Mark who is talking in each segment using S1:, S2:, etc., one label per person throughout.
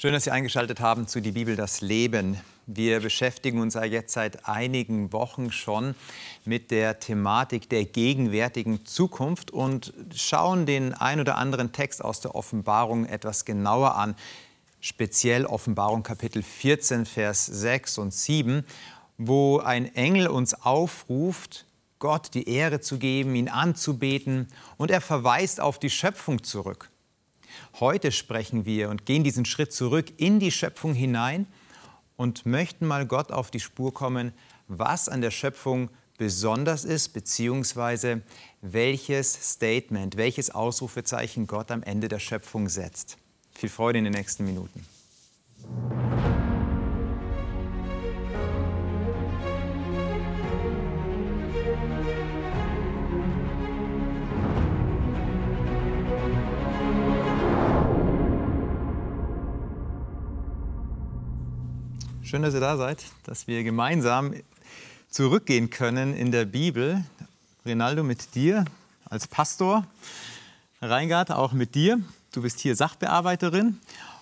S1: Schön, dass Sie eingeschaltet haben zu Die Bibel, das Leben. Wir beschäftigen uns ja jetzt seit einigen Wochen schon mit der Thematik der gegenwärtigen Zukunft und schauen den ein oder anderen Text aus der Offenbarung etwas genauer an. Speziell Offenbarung Kapitel 14, Vers 6 und 7, wo ein Engel uns aufruft, Gott die Ehre zu geben, ihn anzubeten und er verweist auf die Schöpfung zurück. Heute sprechen wir und gehen diesen Schritt zurück in die Schöpfung hinein und möchten mal Gott auf die Spur kommen, was an der Schöpfung besonders ist, beziehungsweise welches Statement, welches Ausrufezeichen Gott am Ende der Schöpfung setzt. Viel Freude in den nächsten Minuten. Schön, dass ihr da seid, dass wir gemeinsam zurückgehen können in der Bibel. Rinaldo mit dir als Pastor, Reingard auch mit dir. Du bist hier Sachbearbeiterin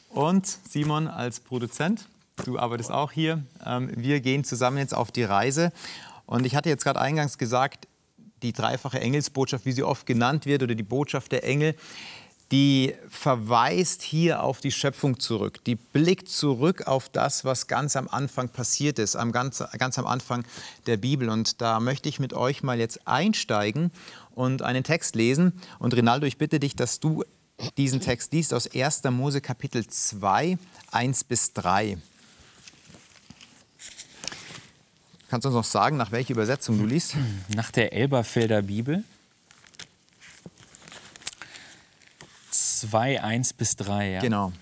S1: und Simon als Produzent. Du arbeitest auch hier. Ähm, wir gehen zusammen jetzt auf die Reise. Und ich hatte jetzt gerade eingangs gesagt, die dreifache Engelsbotschaft, wie sie oft genannt wird, oder die Botschaft der Engel, die verweist hier auf die Schöpfung zurück. Die blickt zurück auf das, was ganz am Anfang passiert ist, am ganz, ganz am Anfang der Bibel. Und da möchte ich mit euch mal jetzt einsteigen und einen Text lesen. Und Rinaldo, ich bitte dich, dass du diesen Text liest aus 1. Mose Kapitel 2, 1 bis 3. Kannst du uns noch sagen, nach welcher Übersetzung du liest?
S2: Nach der Elberfelder Bibel. 2, 1 bis 3. Ja?
S1: Genau.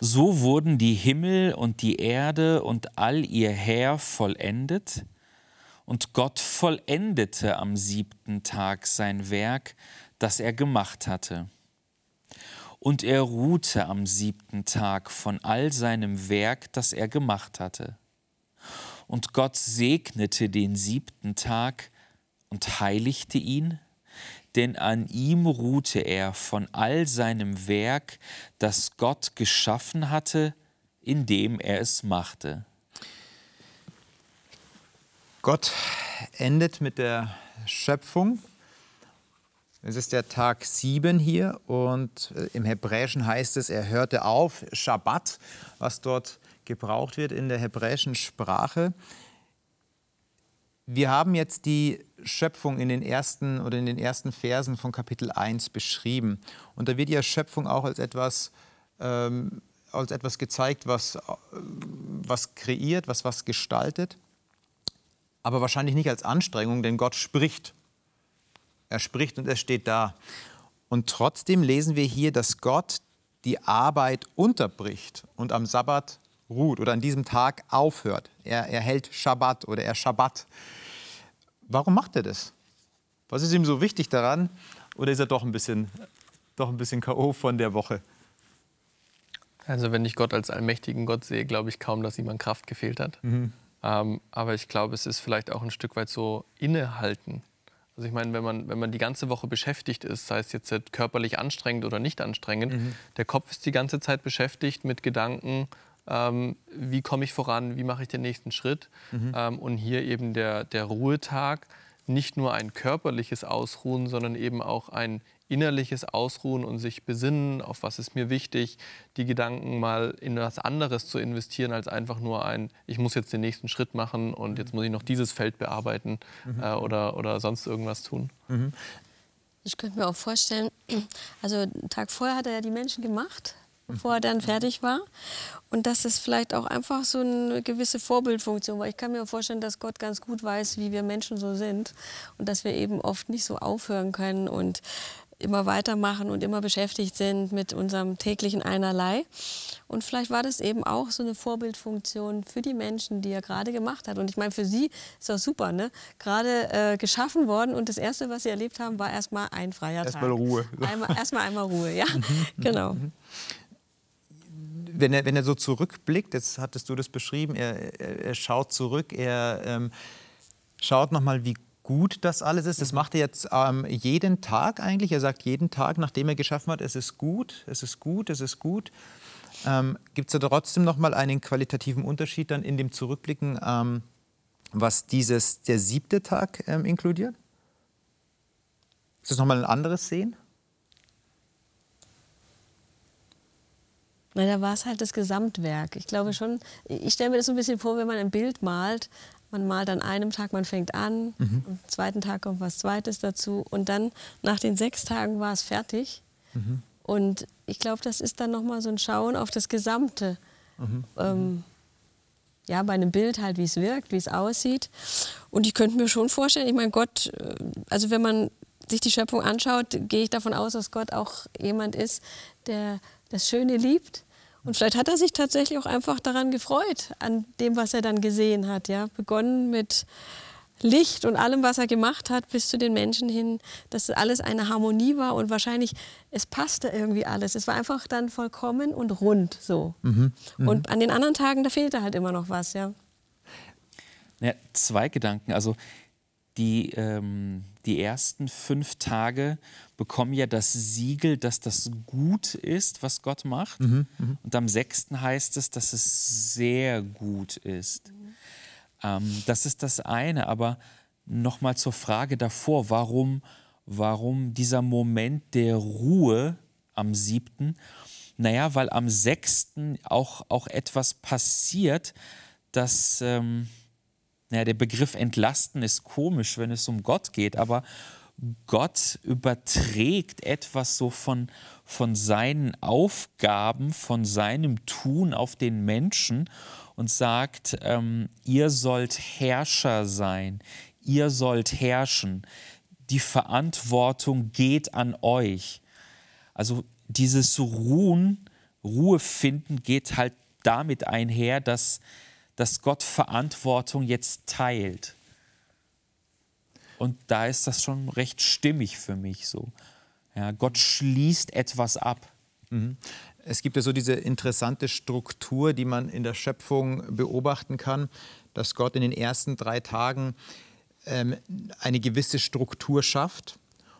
S2: So wurden die Himmel und die Erde und all ihr Heer vollendet, und Gott vollendete am siebten Tag sein Werk, das er gemacht hatte. Und er ruhte am siebten Tag von all seinem Werk, das er gemacht hatte. Und Gott segnete den siebten Tag und heiligte ihn, denn an ihm ruhte er von all seinem Werk, das Gott geschaffen hatte, indem er es machte.
S1: Gott endet mit der Schöpfung. Es ist der Tag 7 hier und äh, im Hebräischen heißt es, er hörte auf, Schabbat, was dort gebraucht wird in der hebräischen Sprache. Wir haben jetzt die Schöpfung in den ersten oder in den ersten Versen von Kapitel 1 beschrieben. Und da wird ja Schöpfung auch als etwas, ähm, als etwas gezeigt, was, was kreiert, was was gestaltet. Aber wahrscheinlich nicht als Anstrengung, denn Gott spricht. Er spricht und er steht da. Und trotzdem lesen wir hier, dass Gott die Arbeit unterbricht und am Sabbat ruht oder an diesem Tag aufhört. Er, er hält Schabbat oder er Schabbat. Warum macht er das? Was ist ihm so wichtig daran? Oder ist er doch ein bisschen, doch ein bisschen K.O. von der Woche?
S3: Also wenn ich Gott als allmächtigen Gott sehe, glaube ich kaum, dass ihm an Kraft gefehlt hat. Mhm. Ähm, aber ich glaube, es ist vielleicht auch ein Stück weit so innehalten. Also ich meine, wenn man, wenn man die ganze Woche beschäftigt ist, sei es jetzt körperlich anstrengend oder nicht anstrengend, mhm. der Kopf ist die ganze Zeit beschäftigt mit Gedanken, ähm, wie komme ich voran, wie mache ich den nächsten Schritt. Mhm. Ähm, und hier eben der, der Ruhetag, nicht nur ein körperliches Ausruhen, sondern eben auch ein innerliches Ausruhen und sich besinnen, auf was ist mir wichtig, die Gedanken mal in was anderes zu investieren, als einfach nur ein, ich muss jetzt den nächsten Schritt machen und jetzt muss ich noch dieses Feld bearbeiten mhm. äh, oder, oder sonst irgendwas tun. Mhm.
S4: Ich könnte mir auch vorstellen, also einen Tag vorher hat er ja die Menschen gemacht, bevor er dann fertig war. Und das ist vielleicht auch einfach so eine gewisse Vorbildfunktion, weil ich kann mir vorstellen, dass Gott ganz gut weiß, wie wir Menschen so sind und dass wir eben oft nicht so aufhören können und immer weitermachen und immer beschäftigt sind mit unserem täglichen Einerlei. Und vielleicht war das eben auch so eine Vorbildfunktion für die Menschen, die er gerade gemacht hat. Und ich meine, für sie ist das super, ne? Gerade äh, geschaffen worden und das Erste, was sie erlebt haben, war erstmal ein freier
S1: erst Tag. Erstmal Ruhe.
S4: Einmal, erstmal einmal Ruhe, ja, genau.
S1: Wenn er, wenn er so zurückblickt, jetzt hattest du das beschrieben, er, er, er schaut zurück, er ähm, schaut nochmal, wie gut das alles ist. Das macht er jetzt ähm, jeden Tag eigentlich. Er sagt jeden Tag, nachdem er geschaffen hat, es ist gut, es ist gut, es ist gut. Ähm, Gibt es da trotzdem noch mal einen qualitativen Unterschied dann in dem Zurückblicken, ähm, was dieses, der siebte Tag ähm, inkludiert? Ist das nochmal ein anderes Sehen?
S4: Na, da war es halt das Gesamtwerk. Ich glaube schon, ich stelle mir das so ein bisschen vor, wenn man ein Bild malt. Man malt an einem Tag, man fängt an, mhm. am zweiten Tag kommt was Zweites dazu und dann nach den sechs Tagen war es fertig. Mhm. Und ich glaube, das ist dann nochmal so ein Schauen auf das Gesamte. Mhm. Ähm, ja, bei einem Bild halt, wie es wirkt, wie es aussieht. Und ich könnte mir schon vorstellen, ich meine, Gott, äh, also wenn man sich die Schöpfung anschaut, gehe ich davon aus, dass Gott auch jemand ist, der das Schöne liebt. Und vielleicht hat er sich tatsächlich auch einfach daran gefreut, an dem, was er dann gesehen hat. Ja? Begonnen mit Licht und allem, was er gemacht hat, bis zu den Menschen hin, dass alles eine Harmonie war und wahrscheinlich, es passte irgendwie alles. Es war einfach dann vollkommen und rund so. Mhm, mh. Und an den anderen Tagen, da fehlte halt immer noch was, ja.
S2: ja zwei Gedanken. Also die, ähm, die ersten fünf Tage bekommen ja das Siegel, dass das gut ist, was Gott macht. Mhm, mh. Und am sechsten heißt es, dass es sehr gut ist. Mhm. Ähm, das ist das eine. Aber nochmal zur Frage davor, warum, warum dieser Moment der Ruhe am siebten? Naja, weil am sechsten auch, auch etwas passiert, das... Ähm, ja, der Begriff entlasten ist komisch, wenn es um Gott geht, aber Gott überträgt etwas so von, von seinen Aufgaben, von seinem Tun auf den Menschen und sagt, ähm, ihr sollt Herrscher sein, ihr sollt herrschen, die Verantwortung geht an euch. Also dieses Ruhen, Ruhe finden geht halt damit einher, dass dass Gott Verantwortung jetzt teilt. Und da ist das schon recht stimmig für mich so. Ja, Gott schließt etwas ab.
S1: Mhm. Es gibt ja so diese interessante Struktur, die man in der Schöpfung beobachten kann, dass Gott in den ersten drei Tagen ähm, eine gewisse Struktur schafft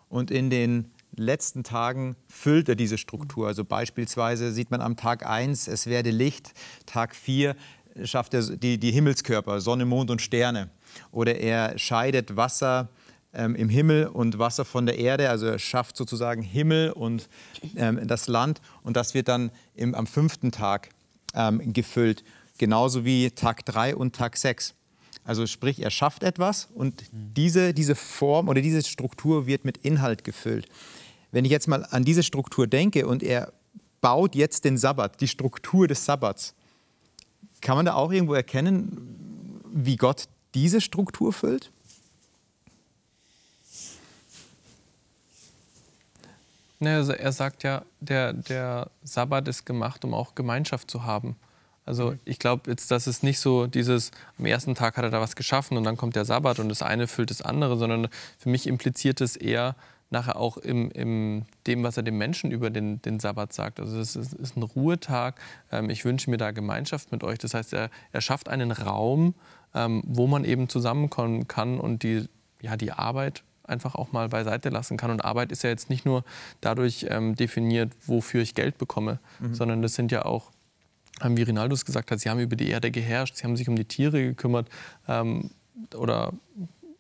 S1: und in den letzten Tagen füllt er diese Struktur. Also beispielsweise sieht man am Tag 1, es werde Licht, Tag 4, schafft er die, die Himmelskörper, Sonne, Mond und Sterne. Oder er scheidet Wasser ähm, im Himmel und Wasser von der Erde. Also er schafft sozusagen Himmel und ähm, das Land. Und das wird dann im, am fünften Tag ähm, gefüllt. Genauso wie Tag 3 und Tag 6. Also sprich, er schafft etwas und diese, diese Form oder diese Struktur wird mit Inhalt gefüllt. Wenn ich jetzt mal an diese Struktur denke und er baut jetzt den Sabbat, die Struktur des Sabbats, kann man da auch irgendwo erkennen, wie Gott diese Struktur füllt?
S3: Also er sagt ja, der, der Sabbat ist gemacht, um auch Gemeinschaft zu haben. Also mhm. ich glaube jetzt, dass es nicht so dieses, am ersten Tag hat er da was geschaffen und dann kommt der Sabbat und das eine füllt das andere, sondern für mich impliziert es eher, nachher auch im, im dem, was er dem Menschen über den, den Sabbat sagt. Also es ist, ist, ein Ruhetag. Ähm, ich wünsche mir da Gemeinschaft mit euch. Das heißt, er, er schafft einen Raum, ähm, wo man eben zusammenkommen kann und die, ja, die Arbeit einfach auch mal beiseite lassen kann. Und Arbeit ist ja jetzt nicht nur dadurch ähm, definiert, wofür ich Geld bekomme, mhm. sondern das sind ja auch, wie Rinaldus gesagt hat, sie haben über die Erde geherrscht, sie haben sich um die Tiere gekümmert ähm, oder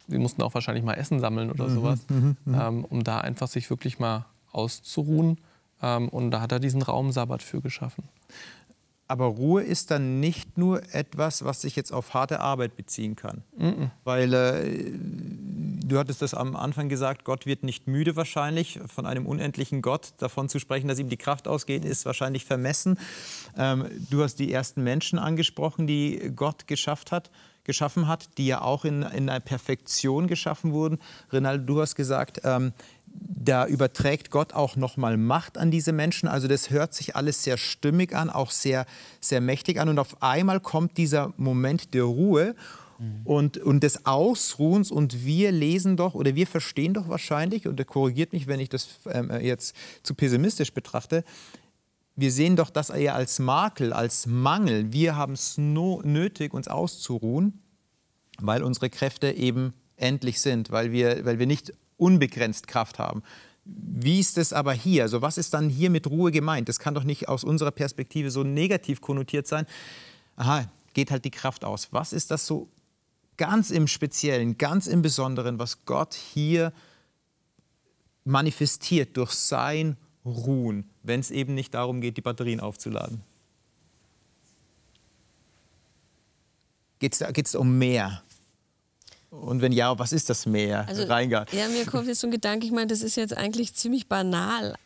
S3: Sie mussten auch wahrscheinlich mal Essen sammeln oder mhm, sowas, mhm, mhm, ähm, um da einfach sich wirklich mal auszuruhen. Ähm, und da hat er diesen Raum Sabbat für geschaffen.
S1: Aber Ruhe ist dann nicht nur etwas, was sich jetzt auf harte Arbeit beziehen kann. Mhm. Weil äh, du hattest das am Anfang gesagt, Gott wird nicht müde wahrscheinlich. Von einem unendlichen Gott davon zu sprechen, dass ihm die Kraft ausgeht, ist wahrscheinlich vermessen. Ähm, du hast die ersten Menschen angesprochen, die Gott geschafft hat geschaffen hat, die ja auch in, in einer Perfektion geschaffen wurden. Renaldo, du hast gesagt, ähm, da überträgt Gott auch nochmal Macht an diese Menschen. Also das hört sich alles sehr stimmig an, auch sehr, sehr mächtig an. Und auf einmal kommt dieser Moment der Ruhe mhm. und, und des Ausruhens. Und wir lesen doch oder wir verstehen doch wahrscheinlich, und er korrigiert mich, wenn ich das ähm, jetzt zu pessimistisch betrachte, wir sehen doch das eher als Makel, als Mangel. Wir haben es nötig, uns auszuruhen, weil unsere Kräfte eben endlich sind, weil wir, weil wir nicht unbegrenzt Kraft haben. Wie ist es aber hier? Also was ist dann hier mit Ruhe gemeint? Das kann doch nicht aus unserer Perspektive so negativ konnotiert sein. Aha, geht halt die Kraft aus. Was ist das so ganz im Speziellen, ganz im Besonderen, was Gott hier manifestiert durch sein Ruhen, wenn es eben nicht darum geht, die Batterien aufzuladen? Geht es um mehr? Und wenn ja, was ist das Meer,
S4: Also,
S1: Reingart?
S4: Ja, mir kommt jetzt so ein Gedanke, ich meine, das ist jetzt eigentlich ziemlich banal.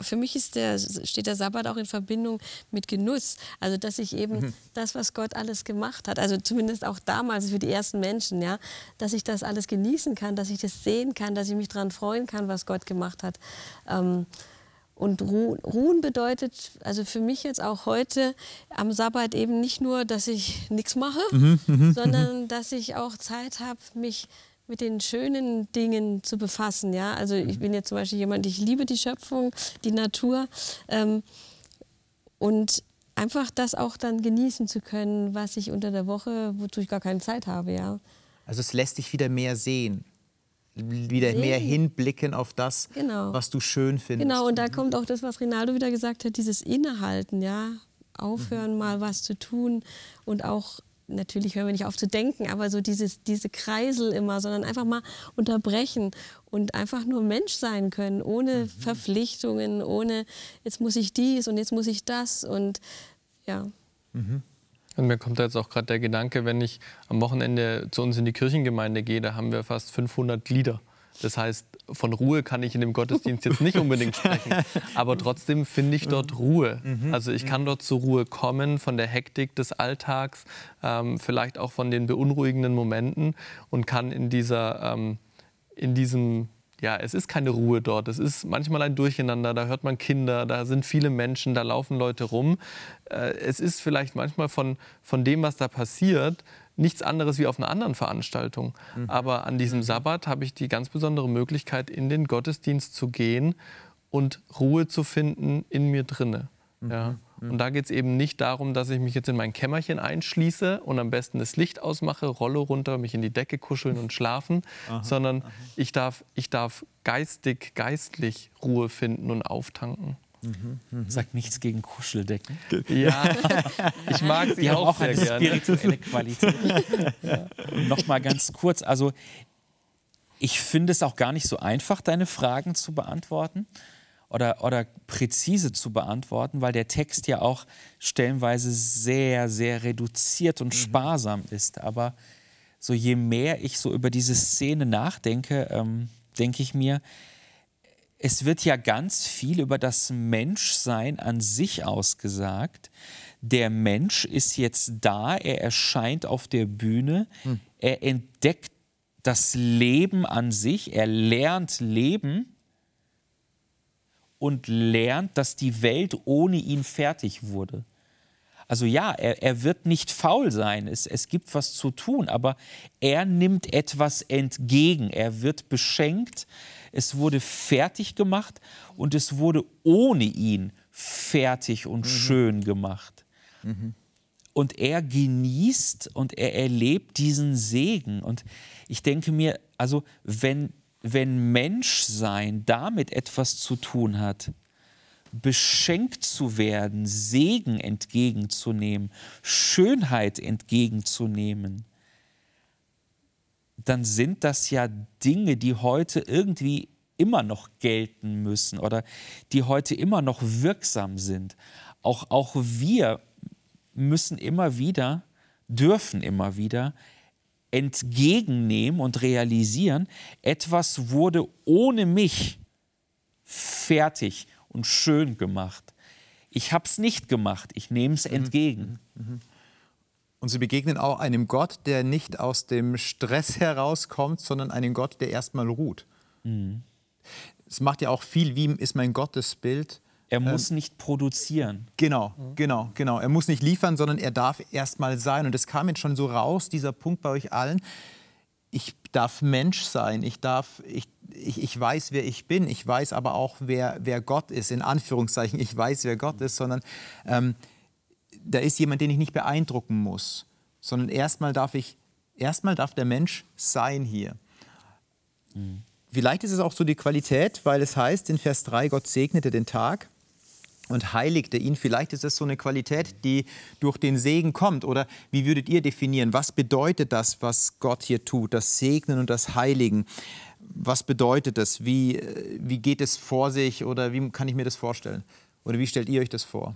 S4: Für mich ist der, steht der Sabbat auch in Verbindung mit Genuss. Also, dass ich eben
S1: Mhm.
S4: das, was Gott alles gemacht hat, also zumindest auch damals für die ersten Menschen, ja, dass ich das alles genießen kann, dass ich das sehen kann, dass ich mich daran freuen kann, was Gott gemacht hat. Ähm, und Ruhen, Ruhen bedeutet, also für mich jetzt auch heute am Sabbat eben nicht nur, dass ich nichts mache, sondern dass ich auch Zeit habe, mich mit den schönen Dingen zu befassen. Ja? Also ich bin jetzt zum Beispiel jemand, ich liebe die Schöpfung, die Natur ähm, und einfach das auch dann genießen zu können, was ich unter der Woche, wozu ich gar keine Zeit habe. Ja?
S1: Also es lässt dich wieder mehr sehen, wieder mehr
S4: Sehen.
S1: hinblicken auf das,
S4: Genau.
S1: was du schön findest.
S4: Genau, und da kommt auch das, was Rinaldo wieder gesagt hat, dieses Innehalten, ja. Aufhören, mal was zu tun und auch, natürlich hören wir nicht auf zu denken, aber so dieses, diese Kreisel immer, sondern einfach mal unterbrechen und einfach nur Mensch sein können, ohne Verpflichtungen, ohne jetzt muss ich dies und jetzt muss ich das und ja.
S3: Und mir kommt da jetzt auch gerade der Gedanke, wenn ich am Wochenende zu uns in die Kirchengemeinde gehe, da haben wir fast 500 Lieder. Das heißt, von Ruhe kann ich in dem Gottesdienst jetzt nicht unbedingt sprechen. Aber trotzdem finde ich dort Ruhe. Also ich kann dort zur Ruhe kommen von der Hektik des Alltags, ähm, vielleicht auch von den beunruhigenden Momenten und kann in dieser, ähm, in diesem ja, es ist keine Ruhe dort. Es ist manchmal ein Durcheinander. Da hört man Kinder, da sind viele Menschen, da laufen Leute rum. Äh, Es ist vielleicht manchmal von, von dem, was da passiert, nichts anderes wie auf einer anderen Veranstaltung. Aber an diesem Sabbat habe ich die ganz besondere Möglichkeit, in den Gottesdienst zu gehen und Ruhe zu finden in mir drinne. Ja. Und da geht es eben nicht darum, dass ich mich jetzt in mein Kämmerchen einschließe und am besten das Licht ausmache, Rolle runter, mich in die Decke kuscheln und schlafen, sondern ich darf, ich darf geistig, geistlich Ruhe finden und auftanken.
S2: Sagt nichts gegen Kuscheldecken.
S3: Ja, ich mag sie
S2: Die
S3: auch,
S2: auch
S3: sehr
S2: eine
S3: gerne.
S2: spirituelle Qualität. ja. Noch mal ganz kurz, also ich finde es auch gar nicht so einfach, deine Fragen zu beantworten oder, oder präzise zu beantworten, weil der Text ja auch stellenweise sehr, sehr reduziert und sparsam ist. Aber so je mehr ich so über diese Szene nachdenke, ähm, denke ich mir, es wird ja ganz viel über das Menschsein an sich ausgesagt. Der Mensch ist jetzt da, er erscheint auf der Bühne, er entdeckt das Leben an sich, er lernt Leben und lernt, dass die Welt ohne ihn fertig wurde. Also ja, er, er wird nicht faul sein, es, es gibt was zu tun, aber er nimmt etwas entgegen, er wird beschenkt, es wurde fertig gemacht und es wurde ohne ihn fertig und schön gemacht. Und er genießt und er erlebt diesen Segen. Und ich denke mir, also wenn, wenn Menschsein damit etwas zu tun hat, beschenkt zu werden, Segen entgegenzunehmen, Schönheit entgegenzunehmen, dann sind das ja Dinge, die heute irgendwie immer noch gelten müssen oder die heute immer noch wirksam sind. Auch, auch wir müssen immer wieder, dürfen immer wieder entgegennehmen und realisieren, etwas wurde ohne mich fertig und schön gemacht. Ich habe es nicht gemacht, ich nehme es entgegen.
S1: Und sie begegnen auch einem Gott, der nicht aus dem Stress herauskommt, sondern einem Gott, der erstmal ruht. Es macht ja auch viel, wie ist mein Gottesbild.
S2: Er muss nicht produzieren.
S1: Genau, genau, genau. Er muss nicht liefern, sondern er darf erstmal sein. Und es kam jetzt schon so raus, dieser Punkt bei euch allen. Ich darf Mensch sein. Ich, darf, ich, ich, ich weiß, wer ich bin. Ich weiß aber auch, wer, wer Gott ist. In Anführungszeichen, ich weiß, wer Gott ist, sondern ähm, da ist jemand, den ich nicht beeindrucken muss. Sondern erstmal darf ich erstmal darf der Mensch sein hier. Mhm. Vielleicht ist es auch so die Qualität, weil es heißt in Vers 3, Gott segnete den Tag und heiligte ihn. Vielleicht ist es so eine Qualität, die durch den Segen kommt. Oder wie würdet ihr definieren, was bedeutet das, was Gott hier tut, das Segnen und das Heiligen? Was bedeutet das? Wie, wie geht es vor sich oder wie kann ich mir das vorstellen? Oder wie stellt ihr euch das vor?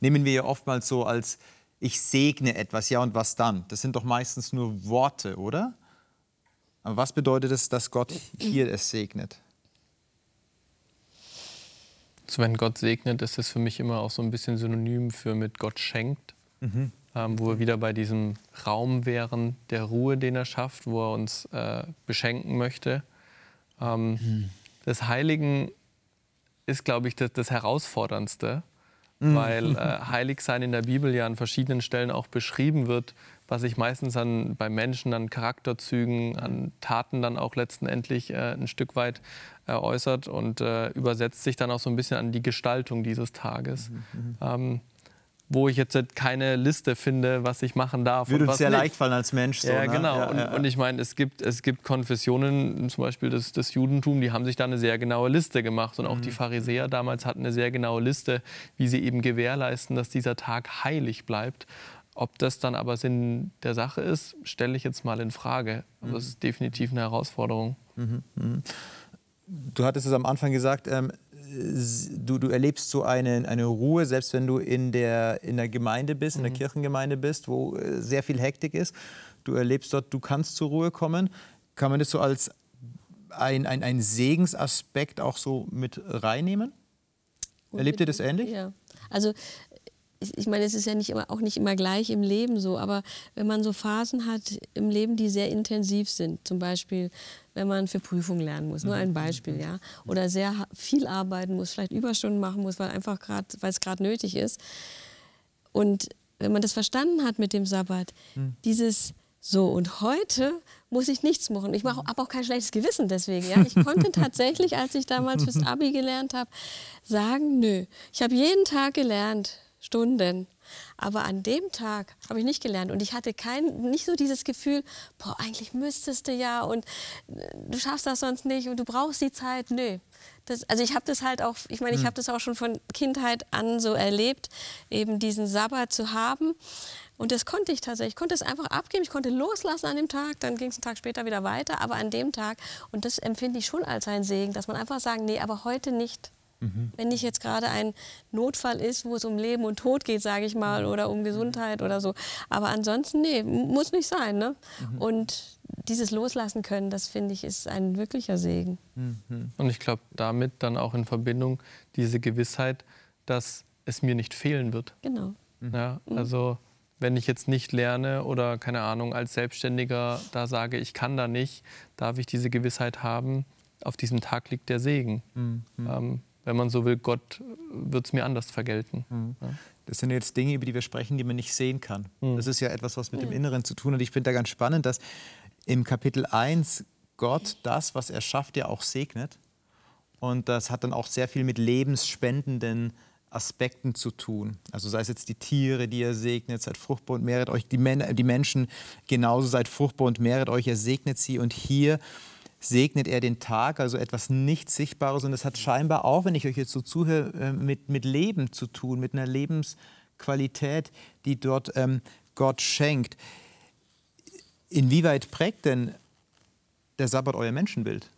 S1: Nehmen wir ja oftmals so als ich segne etwas, ja und was dann? Das sind doch meistens nur Worte, oder? Aber was bedeutet es, dass Gott hier es segnet?
S3: Also wenn Gott segnet, ist es für mich immer auch so ein bisschen synonym für mit Gott schenkt. Mhm. Ähm, wo wir wieder bei diesem Raum wären der Ruhe, den er schafft, wo er uns äh, beschenken möchte. Ähm, mhm. Das Heiligen ist, glaube ich, das, das Herausforderndste, mhm. weil äh, Heiligsein in der Bibel ja an verschiedenen Stellen auch beschrieben wird, was sich meistens an, bei Menschen an Charakterzügen, an Taten dann auch letztendlich äh, ein Stück weit äh, äußert und äh, übersetzt sich dann auch so ein bisschen an die Gestaltung dieses Tages. Mhm, mhm. ähm, wo ich jetzt keine Liste finde, was ich machen darf.
S1: Würde
S3: uns
S1: sehr nicht. leicht fallen als Mensch. So,
S3: ja,
S1: ne?
S3: genau.
S1: Ja,
S3: und,
S1: ja,
S3: und, ich meine, es gibt, es gibt Konfessionen, zum Beispiel das, das Judentum, die haben sich da eine sehr genaue Liste gemacht. Und auch mhm. die Pharisäer damals hatten eine sehr genaue Liste, wie sie eben gewährleisten, dass dieser Tag heilig bleibt. Ob das dann aber Sinn der Sache ist, stelle ich jetzt mal in Frage. Aber es ist definitiv eine Herausforderung.
S1: Mhm. Mhm. Du hattest es am Anfang gesagt, ähm, du, du erlebst so eine, eine Ruhe, selbst wenn du in der, in der Gemeinde bist, in der mhm. Kirchengemeinde bist, wo äh, sehr viel Hektik ist. Du erlebst dort, du kannst zur Ruhe kommen. Kann man das so als ein, ein, ein Segensaspekt auch so mit reinnehmen? Erlebt ihr das ähnlich?
S4: Ja. Also ich meine, es ist ja nicht immer, auch nicht immer gleich im Leben so, aber wenn man so Phasen hat im Leben, die sehr intensiv sind, zum Beispiel, wenn man für Prüfungen lernen muss, nur ein Beispiel, ja, oder sehr viel arbeiten muss, vielleicht Überstunden machen muss, weil einfach gerade, weil es gerade nötig ist. Und wenn man das verstanden hat mit dem Sabbat, mhm. dieses so und heute muss ich nichts machen. Ich habe auch kein schlechtes Gewissen deswegen. Ja? Ich konnte tatsächlich, als ich damals fürs Abi gelernt habe, sagen, nö, ich habe jeden Tag gelernt, Stunden. Aber an dem Tag habe ich nicht gelernt und ich hatte kein, nicht so dieses Gefühl, boah, eigentlich müsstest du ja und äh, du schaffst das sonst nicht und du brauchst die Zeit. Nö. Das, also ich habe das halt auch, ich meine, ich hm. habe das auch schon von Kindheit an so erlebt, eben diesen Sabbat zu haben. Und das konnte ich tatsächlich. Ich konnte es einfach abgeben, ich konnte loslassen an dem Tag, dann ging es einen Tag später wieder weiter. Aber an dem Tag, und das empfinde ich schon als ein Segen, dass man einfach sagen, nee, aber heute nicht. Mhm. Wenn nicht jetzt gerade ein Notfall ist, wo es um Leben und Tod geht, sage ich mal, oder um Gesundheit oder so. Aber ansonsten, nee, muss nicht sein. Ne? Mhm. Und dieses Loslassen können, das finde ich, ist ein wirklicher Segen.
S3: Mhm. Und ich glaube, damit dann auch in Verbindung diese Gewissheit, dass es mir nicht fehlen wird.
S4: Genau.
S3: Mhm. Ja, mhm. also wenn ich jetzt nicht lerne oder keine Ahnung als Selbstständiger da sage, ich kann da nicht, darf ich diese Gewissheit haben, auf diesem Tag liegt der Segen. Mhm. Ähm, wenn man so will, Gott wird es mir anders vergelten. Mhm. Ja.
S1: Das sind jetzt Dinge, über die wir sprechen, die man nicht sehen kann. Mhm. Das ist ja etwas, was mit dem Inneren zu tun hat. Ich finde da ganz spannend, dass im Kapitel 1 Gott das, was er schafft, ja auch segnet. Und das hat dann auch sehr viel mit lebensspendenden Aspekten zu tun. Also sei es jetzt die Tiere, die er segnet, seid fruchtbar und mehret euch, die, Men die Menschen genauso, seid fruchtbar und mehret euch, er segnet sie. Und hier segnet er den Tag, also etwas nicht Sichtbares. Und es hat scheinbar auch, wenn ich euch jetzt so zuhöre, äh, mit, mit Leben zu tun, mit einer Lebensqualität, die dort ähm, Gott schenkt. Inwieweit prägt denn der Sabbat euer Menschenbild?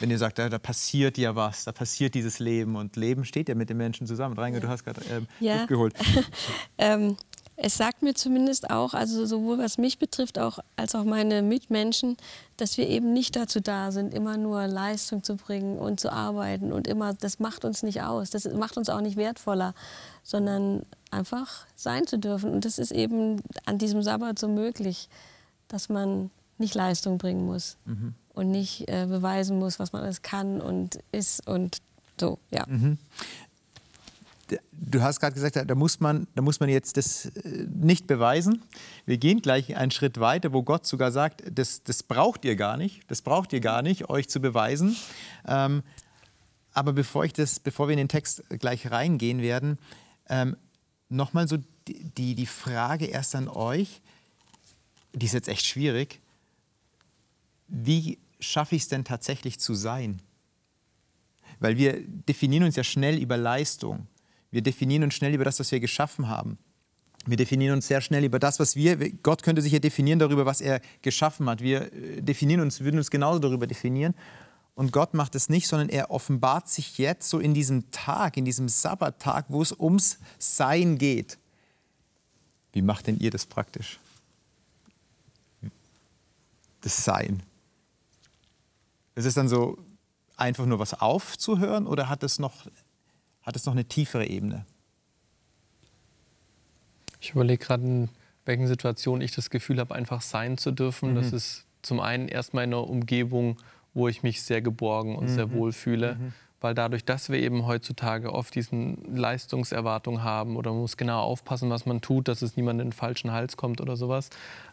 S1: wenn ihr sagt, da, da, passiert ja was, da passiert dieses Leben und Leben steht ja mit den Menschen zusammen. Reinge, ja. du hast gerade ähm, ja. geholt.
S4: ähm, es sagt mir zumindest auch, also sowohl was mich betrifft, auch, als auch meine Mitmenschen, dass wir eben nicht dazu da sind, immer nur Leistung zu bringen und zu arbeiten und immer, das macht uns nicht aus, das macht uns auch nicht wertvoller, sondern einfach sein zu dürfen. Und das ist eben an diesem Sabbat so möglich, dass man nicht Leistung bringen muss mhm. und nicht äh, beweisen muss, was man alles kann und ist und so, ja. Mhm
S1: du hast gerade gesagt, da muss, man, da muss man jetzt das äh, nicht beweisen. Wir gehen gleich einen Schritt weiter, wo Gott sogar sagt, das, das braucht ihr gar nicht, das braucht ihr gar nicht, euch zu beweisen. Ähm, aber bevor, ich das, bevor wir in den Text gleich reingehen werden, ähm, nochmal so die, die, die Frage erst an euch, die ist jetzt echt schwierig. Wie schaffe ich es denn tatsächlich zu sein? Weil wir definieren uns ja schnell über Leistung. Wir definieren uns schnell über das, was wir geschaffen haben. Wir definieren uns sehr schnell über das, was wir. Gott könnte sich ja definieren darüber, was er geschaffen hat. Wir äh, definieren uns, würden uns genauso darüber definieren. Und Gott macht es nicht, sondern er offenbart sich jetzt so in diesem Tag, in diesem Sabbattag, wo es ums Sein geht. Wie macht denn ihr das praktisch? Das Sein. Ist es dann so einfach nur was aufzuhören oder hat es noch, hat es noch eine tiefere Ebene?
S3: Ich überlege gerade, in welchen Situationen ich das Gefühl habe, einfach sein zu dürfen. Mhm. Das ist zum einen erstmal in einer Umgebung, wo ich mich sehr geborgen und mhm. sehr wohl fühle. Mhm. Weil dadurch, dass wir eben heutzutage oft diesen Leistungserwartung haben oder man muss genau aufpassen, was man tut, dass es niemand in den falschen Hals kommt oder sowas.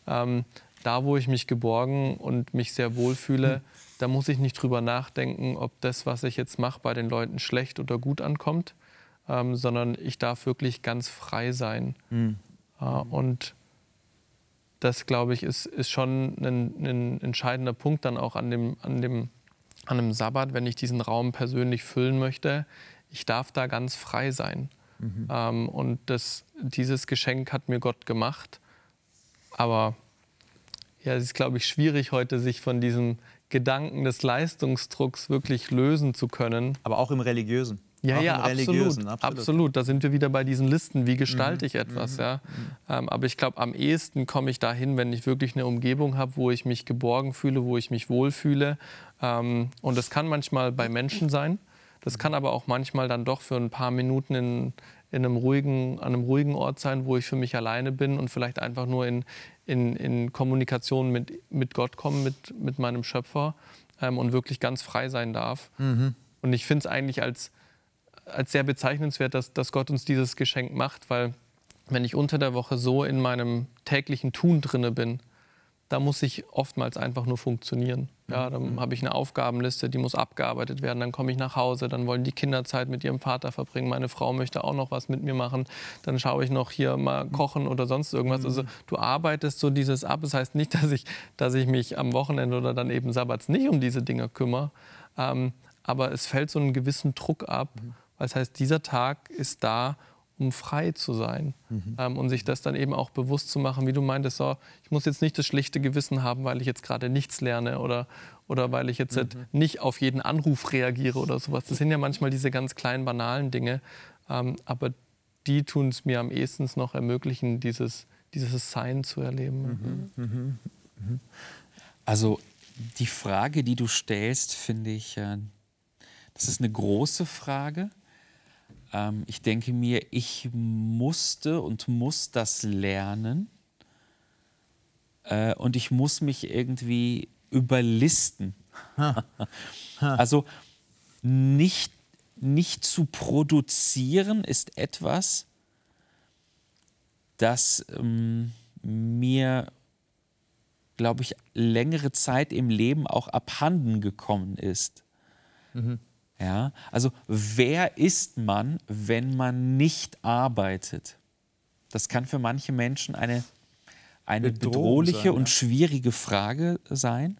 S3: Ähm, da, wo ich mich geborgen und mich sehr wohl fühle, mhm. Da muss ich nicht drüber nachdenken, ob das, was ich jetzt mache, bei den Leuten schlecht oder gut ankommt, ähm, sondern ich darf wirklich ganz frei sein. Mhm. Äh, und das, glaube ich, ist, ist schon ein, ein, entscheidender Punkt dann auch an dem, an, dem, an dem Sabbat, wenn ich diesen Raum persönlich füllen möchte. Ich darf da ganz frei sein. Mhm. Ähm, und das, dieses Geschenk hat mir Gott gemacht. Aber ja, es ist, glaube ich, schwierig heute, sich von diesem Gedanken des Leistungsdrucks wirklich lösen zu können.
S1: Aber auch im Religiösen.
S3: Ja, ja, absolut, absolut, absolut. Da sind wir wieder bei diesen Listen. Wie gestalte mhm. ich etwas? Mhm. Ja? Ähm, aber ich glaube, am ehesten komme ich dahin, wenn ich wirklich eine Umgebung habe, wo ich mich geborgen fühle, wo ich mich wohlfühle. Ähm, und das kann manchmal bei Menschen sein. Das kann aber auch manchmal dann doch für ein paar Minuten in, in einem ruhigen, an einem ruhigen Ort sein, wo ich für mich alleine bin und vielleicht einfach nur in, in, in Kommunikation mit, mit Gott komme, mit, mit meinem Schöpfer ähm, und wirklich ganz frei sein darf. Mhm. Und ich finde es eigentlich als als sehr bezeichnenswert, dass, dass Gott uns dieses Geschenk macht, weil wenn ich unter der Woche so in meinem täglichen Tun drinne bin, da muss ich oftmals einfach nur funktionieren. Ja, dann mhm. habe ich eine Aufgabenliste, die muss abgearbeitet werden. Dann komme ich nach Hause, dann wollen die Kinder Zeit mit ihrem Vater verbringen. Meine Frau möchte auch noch was mit mir machen. Dann schaue ich noch hier mal mhm. kochen oder sonst irgendwas. Also mhm. du arbeitest so dieses ab. Das heißt nicht, dass ich, dass ich mich am Wochenende oder dann eben Sabbats nicht um diese Dinge kümmere. Ähm, aber es fällt so einen gewissen Druck ab. Das heißt, dieser Tag ist da, um frei zu sein mhm. ähm, und sich das dann eben auch bewusst zu machen, wie du meintest, so, ich muss jetzt nicht das schlechte Gewissen haben, weil ich jetzt gerade nichts lerne oder, oder weil ich jetzt mhm. nicht auf jeden Anruf reagiere oder sowas. Das sind ja manchmal diese ganz kleinen, banalen Dinge, ähm, aber die tun es mir am ehesten noch ermöglichen, dieses, dieses Sein zu erleben. Mhm. mhm.
S2: mhm. Also die Frage, die du stellst, finde ich, äh, das ist eine große Frage. Ähm, ich denke mir, ich musste und muss das lernen. Äh, und ich muss mich irgendwie überlisten. also nicht, nicht zu produzieren ist etwas, das ähm, mir, glaube ich, längere Zeit im Leben auch abhanden gekommen ist. Mhm. Ja, also wer ist man, wenn man nicht arbeitet? Das kann für manche Menschen eine, eine bedrohliche sein, und schwierige Frage sein.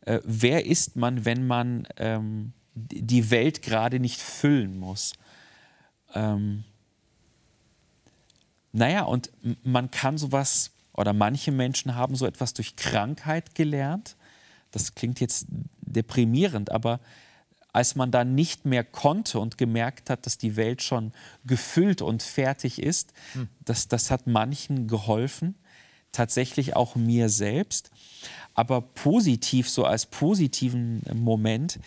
S2: Äh, wer ist man, wenn man ähm, die Welt gerade nicht füllen muss? Ähm, naja, und man kann sowas, oder manche Menschen haben so etwas durch Krankheit gelernt. Das klingt jetzt deprimierend, aber als man dann nicht mehr konnte und gemerkt hat, dass die Welt schon gefüllt und fertig ist, hm. das, das hat manchen geholfen, tatsächlich auch mir selbst. Aber positiv, so als positiven Moment,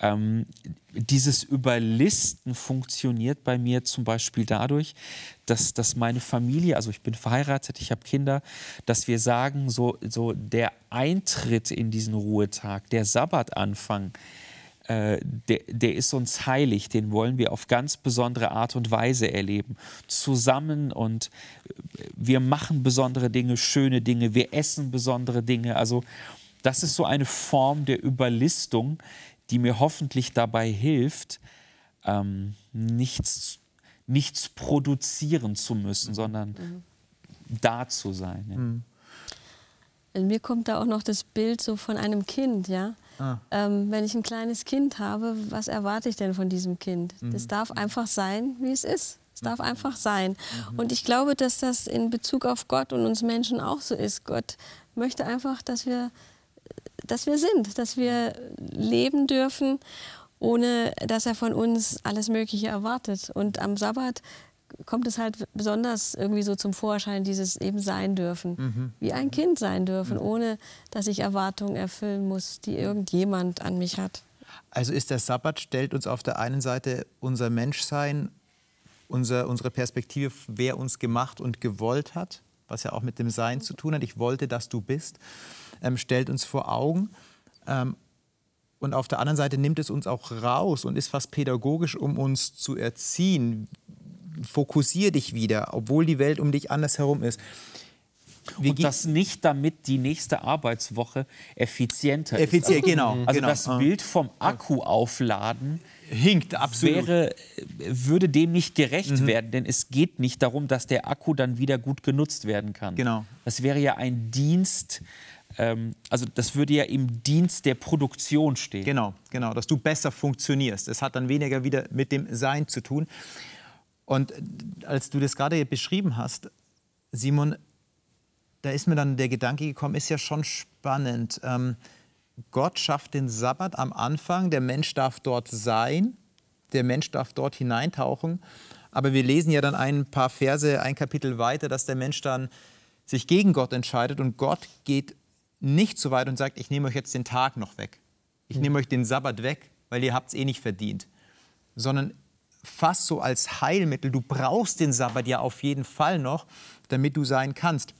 S2: ähm, dieses Überlisten funktioniert bei mir zum Beispiel dadurch, dass, dass meine Familie, also ich bin verheiratet, ich habe Kinder, dass wir sagen, so, so der Eintritt in diesen Ruhetag, der Sabbatanfang, äh, der, der ist uns heilig, den wollen wir auf ganz besondere Art und Weise erleben. Zusammen und äh, wir machen besondere Dinge, schöne Dinge, wir essen besondere Dinge. Also das ist so eine Form der Überlistung, die mir hoffentlich dabei hilft, ähm, nichts, nichts produzieren zu müssen, sondern
S4: Mhm.
S2: da zu sein. Ja.
S4: Und mir kommt da auch noch das Bild so von einem Kind, ja.
S1: Ah.
S4: Ähm, wenn ich ein kleines Kind habe, was erwarte ich denn von diesem Kind? Das darf einfach sein, wie es ist. Es darf einfach sein. Und ich glaube, dass das in Bezug auf Gott und uns Menschen auch so ist. Gott möchte einfach, dass wir, dass wir sind, dass wir leben dürfen, ohne dass er von uns alles Mögliche erwartet. Und am Sabbat kommt es halt besonders irgendwie so zum Vorschein, dieses eben sein dürfen, wie ein Kind sein dürfen, ohne dass ich Erwartungen erfüllen muss, die irgendjemand an mich hat.
S1: Also ist der Sabbat, stellt uns auf der einen Seite unser Menschsein, unser, unsere Perspektive, wer uns gemacht und gewollt hat, was ja auch mit dem Sein zu tun hat. Ich wollte, dass du bist, ähm, stellt uns vor Augen. Ähm, und auf der anderen Seite nimmt es uns auch raus und ist fast pädagogisch, um uns zu erziehen. Fokussier dich wieder, obwohl die Welt um dich anders herum ist. Wie
S2: Und das nicht, damit die nächste Arbeitswoche effizienter
S1: Effizient,
S2: ist.
S1: genau,
S2: Also
S1: genau.
S2: das. Bild vom Akku aufladen
S1: hinkt absolut.
S2: wäre, würde dem nicht gerecht
S1: Mhm.
S2: werden, denn es geht nicht darum, dass der Akku dann wieder gut genutzt werden kann.
S1: Genau.
S2: Das wäre ja ein Dienst, ähm, also das würde ja im Dienst der Produktion stehen.
S1: Genau, genau, dass du besser funktionierst. Es hat dann weniger wieder mit dem Sein zu tun. Und als du das gerade beschrieben hast, Simon, da ist mir dann der Gedanke gekommen, ist ja schon spannend. Ähm, Gott schafft den Sabbat am Anfang, der Mensch darf dort sein, der Mensch darf dort hineintauchen. Aber wir lesen ja dann ein paar Verse, ein Kapitel weiter, dass der Mensch dann sich gegen Gott entscheidet und Gott geht nicht so weit und sagt, ich nehme euch jetzt den Tag noch weg. Ich nehme euch den Sabbat weg, weil ihr habt es eh nicht verdient. Sondern fast so als Heilmittel, du brauchst den Sabbat ja auf jeden Fall noch, damit du sein kannst.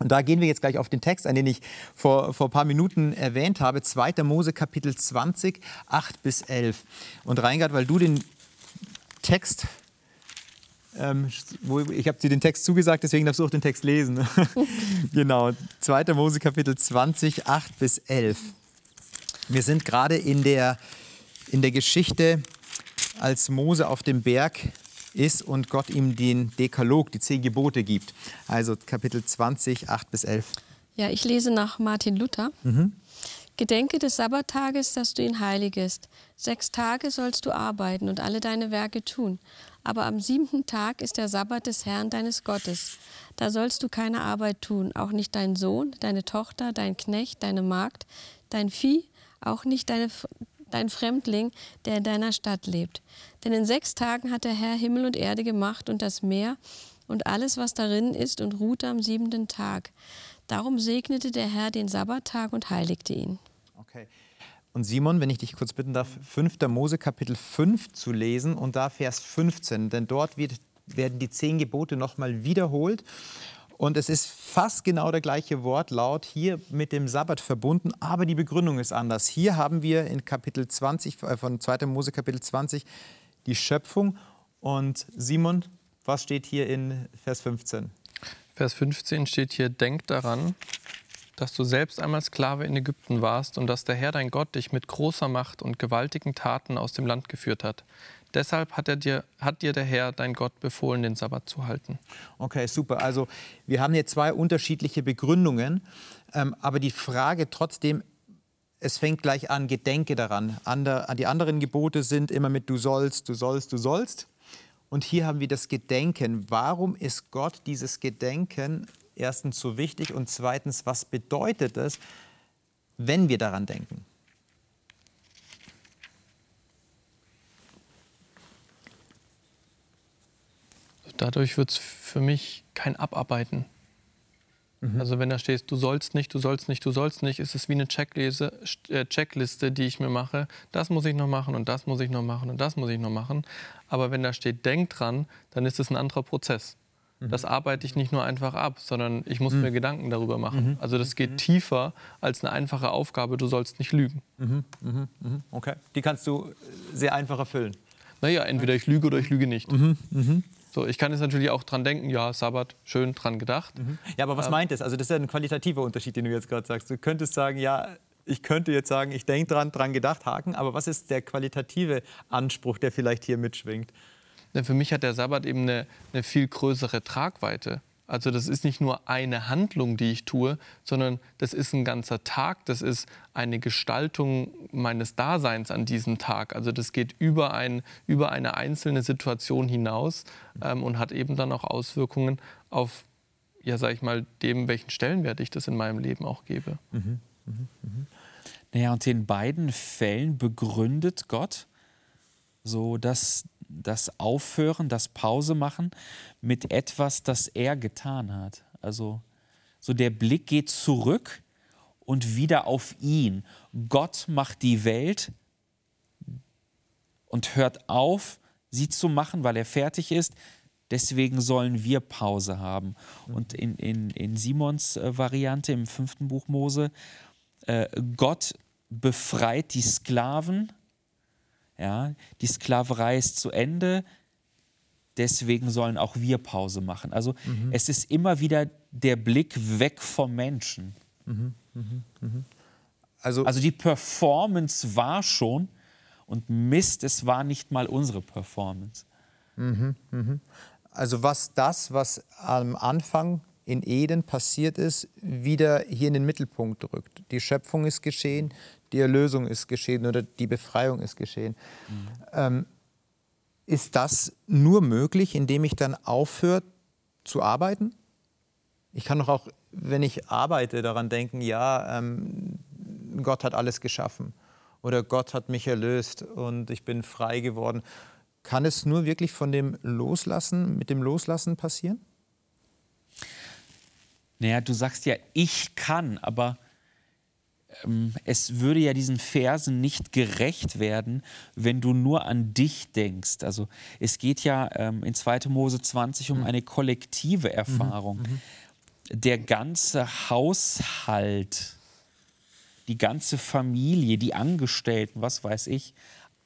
S1: Und da gehen wir jetzt gleich auf den Text ein, den ich vor, vor ein paar Minuten erwähnt habe. 2. Mose Kapitel 20, 8 bis 11. Und Reingard, weil du den Text, ähm, ich habe dir den Text zugesagt, deswegen darfst du auch den Text lesen. genau, 2. Mose Kapitel 20, 8 bis 11. Wir sind gerade in der, in der Geschichte, als Mose auf dem Berg ist und Gott ihm den Dekalog, die zehn Gebote gibt. Also Kapitel 20, 8 bis 11.
S4: Ja, ich lese nach Martin Luther. Gedenke des Sabbattages, dass du ihn heiligest. Sechs Tage sollst du arbeiten und alle deine Werke tun. Aber am siebten Tag ist der Sabbat des Herrn deines Gottes. Da sollst du keine Arbeit tun, auch nicht dein Sohn, deine Tochter, dein Knecht, deine Magd, dein Vieh, auch nicht deine, dein Fremdling, der in deiner Stadt lebt. Denn in sechs Tagen hat der Herr Himmel und Erde gemacht und das Meer und alles, was darin ist, und ruhte am siebenten Tag. Darum segnete der Herr den Sabbattag und heiligte ihn.
S1: Okay. Und Simon, wenn ich dich kurz bitten darf, 5. Mose Kapitel 5 zu lesen und da Vers 15, denn dort wird, werden die zehn Gebote nochmal wiederholt. Und es ist fast genau der gleiche Wortlaut hier mit dem Sabbat verbunden, aber die Begründung ist anders. Hier haben wir in Kapitel 20, äh, von 2. Mose Kapitel 20 die Schöpfung. Und Simon, was steht hier in Vers 15?
S3: Vers 15 steht hier, denk daran, dass du selbst einmal Sklave in Ägypten warst und dass der Herr dein Gott dich mit großer Macht und gewaltigen Taten aus dem Land geführt hat. Deshalb hat, er dir, hat dir der Herr dein Gott befohlen, den Sabbat zu halten.
S1: Okay, super. Also wir haben hier zwei unterschiedliche Begründungen, ähm, aber die Frage trotzdem, es fängt gleich an, gedenke daran. Ander, die anderen Gebote sind immer mit du sollst, du sollst, du sollst. Und hier haben wir das Gedenken. Warum ist Gott dieses Gedenken erstens so wichtig und zweitens, was bedeutet es, wenn wir daran denken?
S3: Dadurch wird es für mich kein Abarbeiten. Also wenn da steht, du sollst nicht, du sollst nicht, du sollst nicht, ist es wie eine Checkliste, äh, Checkliste, die ich mir mache. Das muss ich noch machen und das muss ich noch machen und das muss ich noch machen. Aber wenn da steht, denk dran, dann ist es ein anderer Prozess. Das arbeite ich nicht nur einfach ab, sondern ich muss mir Gedanken darüber machen. Also das geht tiefer als eine einfache Aufgabe, du sollst nicht lügen.
S1: Okay. Die kannst du sehr einfach erfüllen.
S3: Naja, entweder ich lüge oder ich lüge nicht. So, ich kann jetzt natürlich auch dran denken, ja, Sabbat, schön dran gedacht.
S1: Ja, aber was meint das? Also das ist ja ein qualitativer Unterschied, den du jetzt gerade sagst. Du könntest sagen, ja, ich könnte jetzt sagen, ich denke dran, dran gedacht, Haken, aber was ist der qualitative Anspruch, der vielleicht hier mitschwingt?
S3: Für mich hat der Sabbat eben eine, eine viel größere Tragweite. Also das ist nicht nur eine Handlung, die ich tue, sondern das ist ein ganzer Tag, das ist eine Gestaltung meines Daseins an diesem Tag. Also das geht über, ein, über eine einzelne Situation hinaus ähm, und hat eben dann auch Auswirkungen auf, ja, sag ich mal, dem, welchen Stellenwert ich das in meinem Leben auch gebe. Mhm. Mhm.
S2: Mhm. Naja, und in beiden Fällen begründet Gott so dass das Aufhören, das Pause machen mit etwas, das er getan hat. Also so der Blick geht zurück und wieder auf ihn. Gott macht die Welt und hört auf, sie zu machen, weil er fertig ist. Deswegen sollen wir Pause haben. Und in, in, in Simons äh, Variante im fünften Buch Mose, äh, Gott befreit die Sklaven ja, die Sklaverei ist zu Ende, deswegen sollen auch wir Pause machen. Also mhm. es ist immer wieder der Blick weg vom Menschen. Mhm. Mhm. mhm. Also, also die Performance war schon und Mist, es war nicht mal unsere Performance.
S1: Mhm. Mhm. Also was das, was am Anfang in Eden passiert ist, wieder hier in den Mittelpunkt rückt. Die Schöpfung ist geschehen, die Erlösung ist geschehen oder die Befreiung ist geschehen. Mhm. Ähm, ist das nur möglich, indem ich dann aufhöre zu arbeiten? Ich kann doch auch, wenn ich arbeite, daran denken, ja, ähm, Gott hat alles geschaffen oder Gott hat mich erlöst und ich bin frei geworden. Kann es nur wirklich von dem Loslassen, mit dem Loslassen passieren?
S2: Naja, du sagst ja, ich kann, aber es würde ja diesen Versen nicht gerecht werden, wenn du nur an dich denkst. Also es geht ja ähm, in 2. Mose 20 um mhm. eine kollektive Erfahrung. Mhm. Mhm. Der ganze Haushalt, die ganze Familie, die Angestellten, was weiß ich,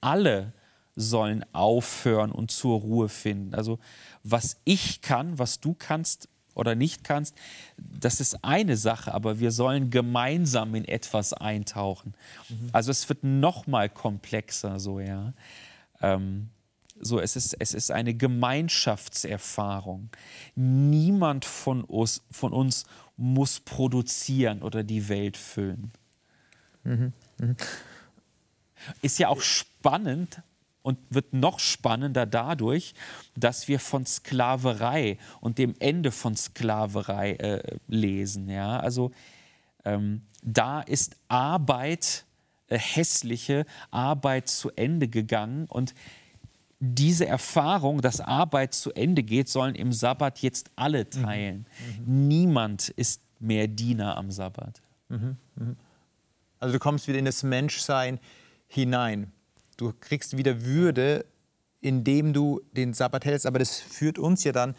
S2: alle sollen aufhören und zur Ruhe finden. Also was ich kann, was du kannst, oder nicht kannst, das ist eine Sache, aber wir sollen gemeinsam in etwas eintauchen. Mhm. Also es wird noch mal komplexer, so ja. Ähm, so, es ist, es ist eine Gemeinschaftserfahrung. Niemand von uns, von uns muss produzieren oder die Welt füllen. Mhm. Mhm. Ist ja auch spannend, und wird noch spannender dadurch, dass wir von Sklaverei und dem Ende von Sklaverei äh, lesen. Ja? Also ähm, da ist Arbeit, äh, hässliche Arbeit zu Ende gegangen und diese Erfahrung, dass Arbeit zu Ende geht, sollen im Sabbat jetzt alle mhm. teilen. Mhm. Niemand ist mehr Diener am Sabbat. Mhm.
S1: Mhm. Also du kommst wieder in das Menschsein hinein. Du kriegst wieder Würde, indem du den Sabbat hältst. Aber das führt uns ja dann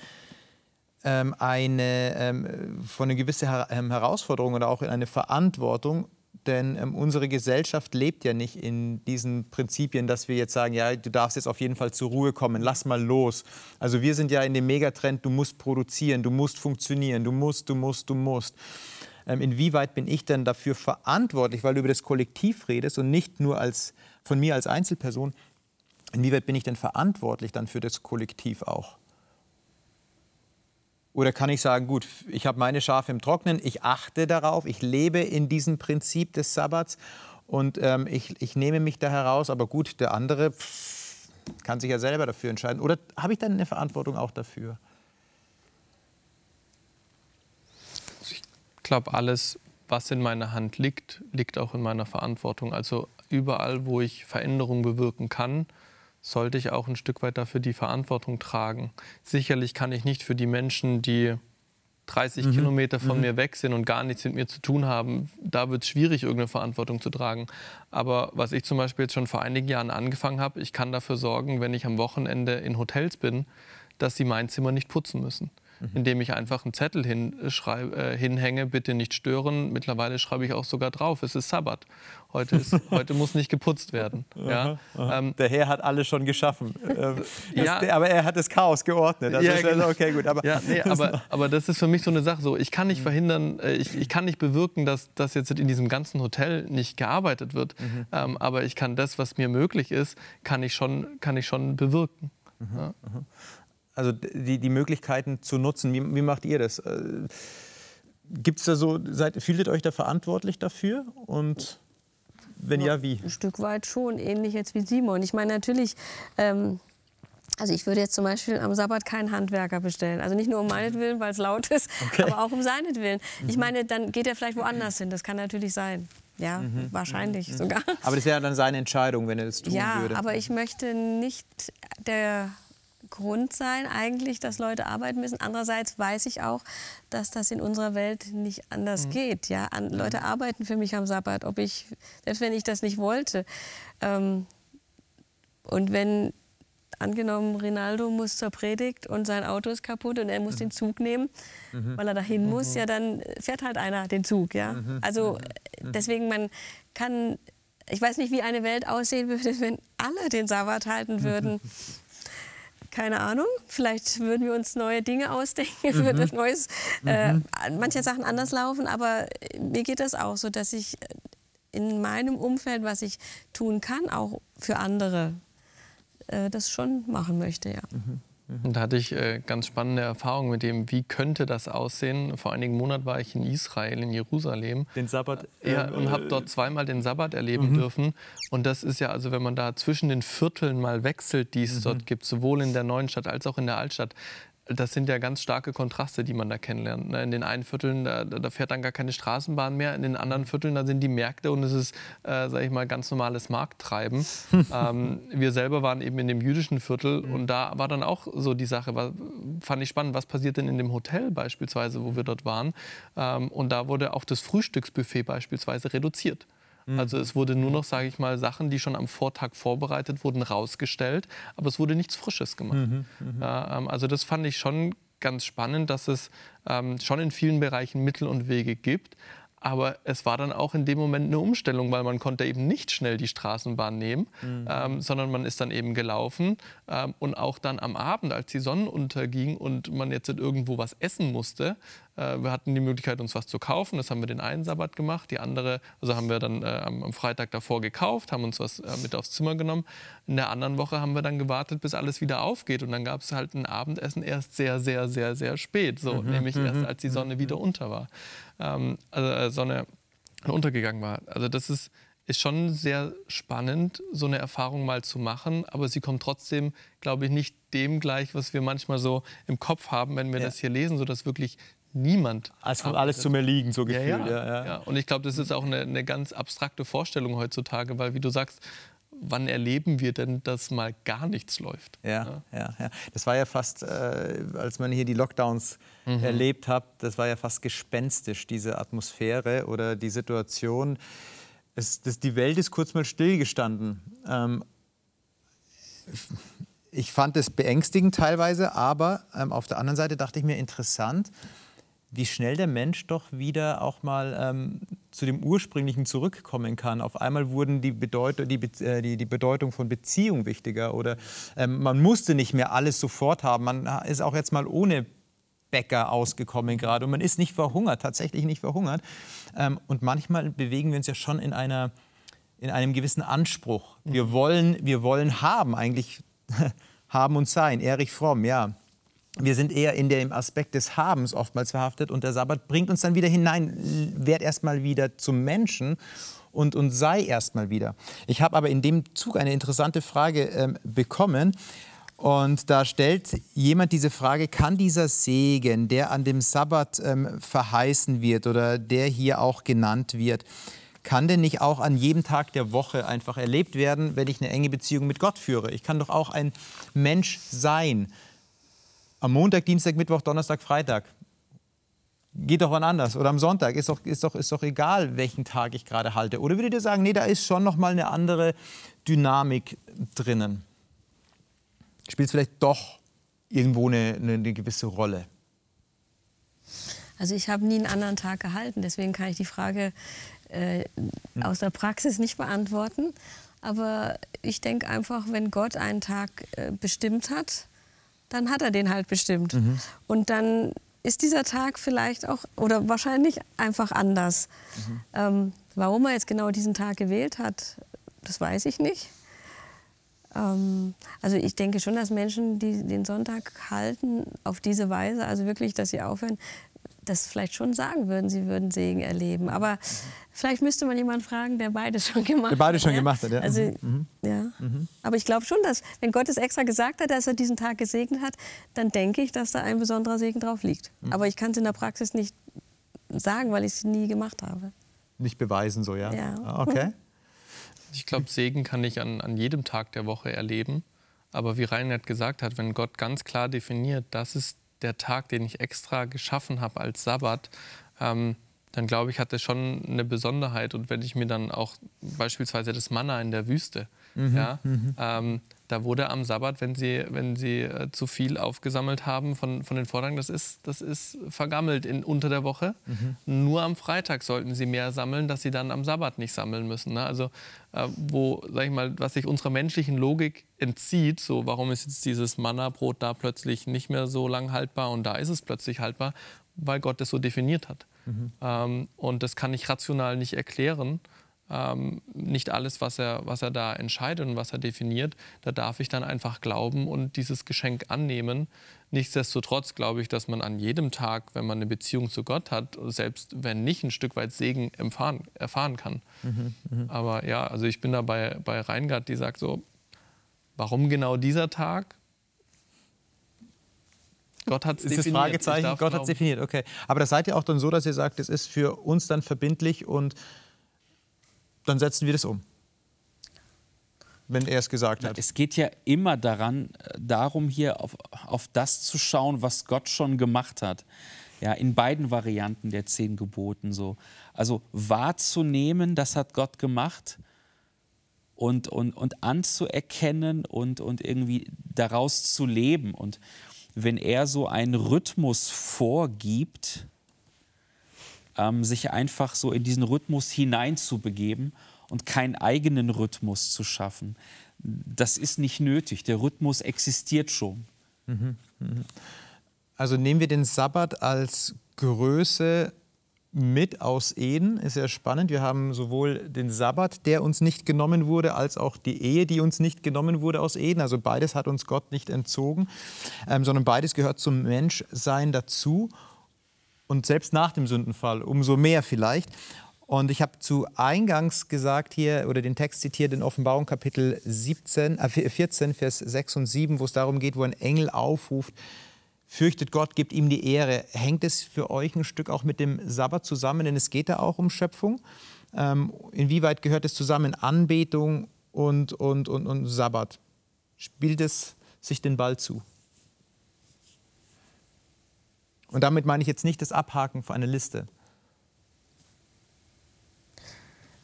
S1: ähm, eine, ähm, von einer gewissen Her ähm, Herausforderung oder auch in eine Verantwortung. Denn ähm, unsere Gesellschaft lebt ja nicht in diesen Prinzipien, dass wir jetzt sagen, ja, du darfst jetzt auf jeden Fall zur Ruhe kommen, lass mal los. Also wir sind ja in dem Megatrend, du musst produzieren, du musst funktionieren, du musst, du musst, du musst. Ähm, inwieweit bin ich denn dafür verantwortlich, weil du über das Kollektiv redest und nicht nur als von mir als Einzelperson, inwieweit bin ich denn verantwortlich dann für das Kollektiv auch? Oder kann ich sagen, gut, ich habe meine Schafe im Trocknen, ich achte darauf, ich lebe in diesem Prinzip des Sabbats und ähm, ich, ich nehme mich da heraus, aber gut, der andere pff, kann sich ja selber dafür entscheiden. Oder habe ich dann eine Verantwortung auch dafür?
S3: Ich glaube, alles, was in meiner Hand liegt, liegt auch in meiner Verantwortung. Also überall, wo ich Veränderungen bewirken kann, sollte ich auch ein Stück weit dafür die Verantwortung tragen. Sicherlich kann ich nicht für die Menschen, die 30 mhm. Kilometer von mhm. mir weg sind und gar nichts mit mir zu tun haben, da wird es schwierig, irgendeine Verantwortung zu tragen. Aber was ich zum Beispiel jetzt schon vor einigen Jahren angefangen habe, ich kann dafür sorgen, wenn ich am Wochenende in Hotels bin, dass sie mein Zimmer nicht putzen müssen. Indem ich einfach einen Zettel hinschreib, äh, hinhänge, bitte nicht stören. Mittlerweile schreibe ich auch sogar drauf, es ist Sabbat. Heute, ist, heute muss nicht geputzt werden. Ja?
S1: Ähm, der Herr hat alles schon geschaffen. Ähm, das,
S3: Ja.
S1: der, aber er hat das Chaos geordnet. Also
S3: Ja,
S1: ist
S3: genau.
S1: okay, gut. Aber,
S3: Ja, nee, aber, aber das ist für mich so eine Sache. So, ich kann nicht verhindern, äh, ich, ich kann nicht bewirken, dass, dass jetzt in diesem ganzen Hotel nicht gearbeitet wird. Ähm, aber ich kann das, was mir möglich ist, kann ich schon, kann ich schon bewirken. Ja.
S1: Also die, die Möglichkeiten zu nutzen. Wie, wie macht ihr das? Gibt es da so, seid, fühltet euch da verantwortlich dafür? Und wenn ja, wie?
S4: Ein Stück weit schon, ähnlich jetzt wie Simon. Ich meine, natürlich, ähm, also ich würde jetzt zum Beispiel am Sabbat keinen Handwerker bestellen. Also nicht nur um meinetwillen, weil es laut ist, aber auch um seinetwillen. Ich meine, dann geht er vielleicht woanders hin. Das kann natürlich sein. Ja, wahrscheinlich sogar.
S1: Aber das wäre dann seine Entscheidung, wenn er das tun
S4: Ja,
S1: würde.
S4: aber ich möchte nicht der Grund sein, eigentlich, dass Leute arbeiten müssen. Andererseits weiß ich auch, dass das in unserer Welt nicht anders geht. Ja? An, Leute arbeiten für mich am Sabbat, ob ich, selbst wenn ich das nicht wollte. Ähm, und wenn, angenommen, Rinaldo muss zur Predigt und sein Auto ist kaputt und er muss den Zug nehmen, weil er dahin muss, ja, dann fährt halt einer den Zug. Ja? Also deswegen, man kann, ich weiß nicht, wie eine Welt aussehen würde, wenn alle den Sabbat halten würden. Keine Ahnung, vielleicht würden wir uns neue Dinge ausdenken, würde Neues, äh, manche Sachen anders laufen, aber mir geht das auch so, dass ich in meinem Umfeld, was ich tun kann, auch für andere, äh, das schon machen möchte, ja.
S3: Und da hatte ich äh, ganz spannende Erfahrungen mit dem, wie könnte das aussehen. Vor einigen Monaten war ich in Israel, in Jerusalem.
S1: Den Sabbat.
S3: Ja,
S1: ähm,
S3: und habe dort zweimal den Sabbat erleben dürfen. Und das ist ja, also wenn man da zwischen den Vierteln mal wechselt, die es dort gibt, sowohl in der neuen Stadt als auch in der Altstadt, das sind ja ganz starke Kontraste, die man da kennenlernt. ne? In den einen Vierteln, da, da fährt dann gar keine Straßenbahn mehr. In den anderen Vierteln, da sind die Märkte und es ist, äh, sage ich mal, ganz normales Markttreiben. ähm, wir selber waren eben in dem jüdischen Viertel und da war dann auch so die Sache, war, fand ich spannend, was passiert denn in dem Hotel beispielsweise, wo wir dort waren. Ähm, und da wurde auch das Frühstücksbuffet beispielsweise reduziert. Also es wurde nur noch, sage ich mal, Sachen, die schon am Vortag vorbereitet wurden, rausgestellt, aber es wurde nichts Frisches gemacht. Ja, ähm, also das fand ich schon ganz spannend, dass es ähm, schon in vielen Bereichen Mittel und Wege gibt. Aber es war dann auch in dem Moment eine Umstellung, weil man konnte eben nicht schnell die Straßenbahn nehmen, ähm, sondern man ist dann eben gelaufen. Ähm, und auch dann am Abend, als die Sonne unterging und man jetzt irgendwo was essen musste, äh, wir hatten die Möglichkeit, uns was zu kaufen. Das haben wir den einen Sabbat gemacht. Die andere, also haben wir dann äh, am, Freitag davor gekauft, haben uns was äh, mit aufs Zimmer genommen. In der anderen Woche haben wir dann gewartet, bis alles wieder aufgeht. Und dann gab es halt ein Abendessen erst sehr, sehr, sehr, sehr spät. So, nämlich erst, als die Sonne wieder unter war. Ähm, also äh, Sonne untergegangen war. Also das ist, ist schon sehr spannend, so eine Erfahrung mal zu machen. Aber sie kommt trotzdem, glaube ich, nicht dem gleich, was wir manchmal so im Kopf haben, wenn wir
S1: Ja.
S3: das hier lesen, sodass wirklich niemand
S1: Als kommt alles zu mir liegen, so
S3: ja,
S1: gefühlt.
S3: ja.
S1: Ja,
S3: Ja, Und ich glaube, das ist auch eine, eine ganz abstrakte Vorstellung heutzutage, weil, wie du sagst, wann erleben wir denn, dass mal gar nichts läuft?
S1: Ja, ja, ja. Das war ja fast, äh, als man hier die Lockdowns erlebt hat, das war ja fast gespenstisch, diese Atmosphäre oder die Situation. Es, das, die Welt ist kurz mal stillgestanden. Ähm, ich fand es beängstigend teilweise, aber ähm, auf der anderen Seite dachte ich mir interessant, wie schnell der Mensch doch wieder auch mal ähm, zu dem Ursprünglichen zurückkommen kann. Auf einmal wurden die, Bedeutung, die, Be- äh, die, die Bedeutung von Beziehung wichtiger oder ähm, man musste nicht mehr alles sofort haben. Man ist auch jetzt mal ohne Bäcker ausgekommen gerade und man ist nicht verhungert, tatsächlich nicht verhungert. Ähm, und manchmal bewegen wir uns ja schon in einer in einem gewissen Anspruch. Wir wollen, wir wollen haben, eigentlich haben und sein. Erich Fromm, ja. Wir sind eher in dem Aspekt des Habens oftmals verhaftet und der Sabbat bringt uns dann wieder hinein. Werd erstmal wieder zum Menschen und, und sei erstmal wieder. Ich habe aber in dem Zug eine interessante Frage ähm, bekommen. Und da stellt jemand diese Frage, kann dieser Segen, der an dem Sabbat ähm, verheißen wird oder der hier auch genannt wird, kann denn nicht auch an jedem Tag der Woche einfach erlebt werden, wenn ich eine enge Beziehung mit Gott führe? Ich kann doch auch ein Mensch sein. Am Montag, Dienstag, Mittwoch, Donnerstag, Freitag. Geht doch wann anders. Oder am Sonntag. Ist doch, ist doch, ist doch egal, welchen Tag ich gerade halte. Oder würdet ihr sagen, nee, da ist schon noch mal eine andere Dynamik drinnen? Spielt es vielleicht doch irgendwo eine, eine, gewisse Rolle?
S4: Also ich habe nie einen anderen Tag gehalten, deswegen kann ich die Frage äh, aus der Praxis nicht beantworten. Aber ich denke einfach, wenn Gott einen Tag äh, bestimmt hat, dann hat er den halt bestimmt. Mhm. Und dann ist dieser Tag vielleicht auch oder wahrscheinlich einfach anders. Mhm. Ähm, warum er jetzt genau diesen Tag gewählt hat, das weiß ich nicht. Ähm, also ich denke schon, dass Menschen, die den Sonntag halten, auf diese Weise, also wirklich, dass sie aufhören, das vielleicht schon sagen würden, sie würden Segen erleben. Aber vielleicht müsste man jemanden fragen, der beides schon gemacht hat. Der
S1: beides schon ja? gemacht hat, ja.
S4: Also, mhm. mhm. ja. Mhm. Aber ich glaube schon, dass, wenn Gott es extra gesagt hat, dass er diesen Tag gesegnet hat, dann denke ich, dass da ein besonderer Segen drauf liegt. Mhm. Aber ich kann es in der Praxis nicht sagen, weil ich es nie gemacht habe.
S1: Nicht beweisen, so, ja?
S4: Ja.
S1: Ah, okay.
S3: Ich glaube, Segen kann ich an, an jedem Tag der Woche erleben. Aber wie Reinhard gesagt hat, wenn Gott ganz klar definiert, das ist der Tag, den ich extra geschaffen habe als Sabbat, ähm, dann glaube ich, hat das schon eine Besonderheit. Und wenn ich mir dann auch beispielsweise das Manna in der Wüste, mhm, ja, mhm. ähm, da wurde am Sabbat, wenn sie, wenn sie äh, zu viel aufgesammelt haben von, von den Vortagen, das ist, das ist vergammelt in, unter der Woche. Mhm. Nur am Freitag sollten sie mehr sammeln, dass sie dann am Sabbat nicht sammeln müssen. Ne? Also äh, wo, sag ich mal, was sich unserer menschlichen Logik entzieht, so warum ist jetzt dieses Manna-Brot da plötzlich nicht mehr so lang haltbar und da ist es plötzlich haltbar, weil Gott das so definiert hat. Mhm. Ähm, und das kann ich rational nicht erklären ähm, nicht alles, was er, was er da entscheidet und was er definiert, da darf ich dann einfach glauben und dieses Geschenk annehmen. Nichtsdestotrotz glaube ich, dass man an jedem Tag, wenn man eine Beziehung zu Gott hat, selbst wenn nicht ein Stück weit Segen erfahren, erfahren kann. Mhm, mh. Aber ja, also ich bin da bei, bei Reingard, die sagt so, warum genau dieser Tag?
S1: Gott hat es definiert. Ist das Fragezeichen? Gott hat es definiert, okay. Aber das seid ihr auch dann so, dass ihr sagt, es ist für uns dann verbindlich und dann setzen wir das um. Wenn er es gesagt hat.
S2: Es geht ja immer daran, äh, darum, hier auf, auf das zu schauen, was Gott schon gemacht hat. Ja, in beiden Varianten der zehn Geboten so. Also wahrzunehmen, das hat Gott gemacht und, und, und anzuerkennen und, und irgendwie daraus zu leben. Und wenn er so einen Rhythmus vorgibt, ähm, sich einfach so in diesen Rhythmus hineinzubegeben und keinen eigenen Rhythmus zu schaffen. Das ist nicht nötig. Der Rhythmus existiert schon. Mhm,
S1: mhm. Also nehmen wir den Sabbat als Größe mit aus Eden. Ist ja spannend. Wir haben sowohl den Sabbat, der uns nicht genommen wurde, als auch die Ehe, die uns nicht genommen wurde aus Eden. Also beides hat uns Gott nicht entzogen, ähm, sondern beides gehört zum Menschsein dazu und selbst nach dem Sündenfall umso mehr vielleicht. Und ich habe zu Eingangs gesagt hier oder den Text zitiert in Offenbarung Kapitel 17, äh 14, Vers 6 und 7, wo es darum geht, wo ein Engel aufruft, fürchtet Gott, gibt ihm die Ehre. Hängt es für euch ein Stück auch mit dem Sabbat zusammen? Denn es geht da auch um Schöpfung. Ähm, inwieweit gehört es zusammen, Anbetung und, und, und, und Sabbat? Spielt es sich den Ball zu? Und damit meine ich jetzt nicht das Abhaken für eine Liste.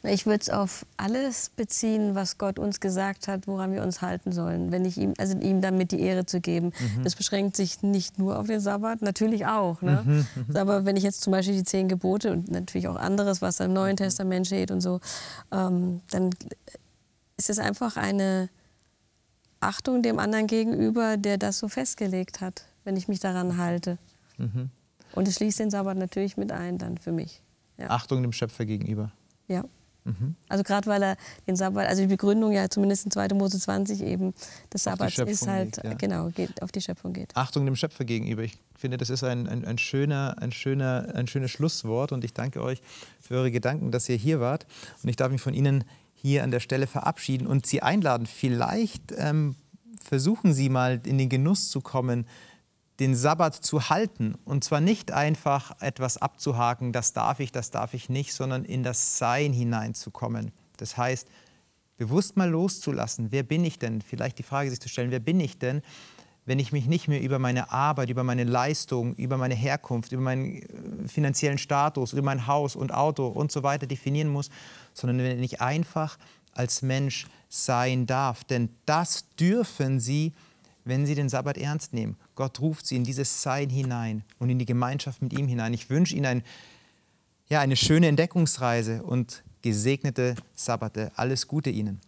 S4: Ich würde es auf alles beziehen, was Gott uns gesagt hat, woran wir uns halten sollen. Wenn ich ihm, also ihm damit die Ehre zu geben. Mhm. Das beschränkt sich nicht nur auf den Sabbat, natürlich auch. Ne? Mhm. mhm. Aber wenn ich jetzt zum Beispiel die zehn Gebote und natürlich auch anderes, was im Neuen Testament steht und so, ähm, dann ist es einfach eine Achtung dem anderen gegenüber, der das so festgelegt hat, wenn ich mich daran halte. Mhm. Und es schließt den Sabbat natürlich mit ein, dann für mich.
S1: Ja. Achtung dem Schöpfer gegenüber.
S4: Ja. Mhm. Also gerade weil er den Sabbat, also die Begründung ja zumindest in 2. Mose 20 eben des Sabbats ist halt, geht, ja. genau, geht, auf die Schöpfung geht.
S1: Achtung dem Schöpfer gegenüber. Ich finde, das ist ein, ein, ein, schöner, ein, schöner, ein schönes Schlusswort und ich danke euch für eure Gedanken, dass ihr hier wart. Und ich darf mich von Ihnen hier an der Stelle verabschieden und Sie einladen. Vielleicht ähm, versuchen Sie mal in den Genuss zu kommen, den Sabbat zu halten. Und zwar nicht einfach etwas abzuhaken, das darf ich, das darf ich nicht, sondern in das Sein hineinzukommen. Das heißt, bewusst mal loszulassen, wer bin ich denn? Vielleicht die Frage sich zu stellen, wer bin ich denn, wenn ich mich nicht mehr über meine Arbeit, über meine Leistung, über meine Herkunft, über meinen äh, finanziellen Status, über mein Haus und Auto und so weiter definieren muss, sondern wenn ich einfach als Mensch sein darf. Denn das dürfen Sie wenn sie den Sabbat ernst nehmen. Gott ruft sie in dieses Sein hinein und in die Gemeinschaft mit ihm hinein. Ich wünsche ihnen ein, ja, eine schöne Entdeckungsreise und gesegnete Sabbate. Alles Gute ihnen.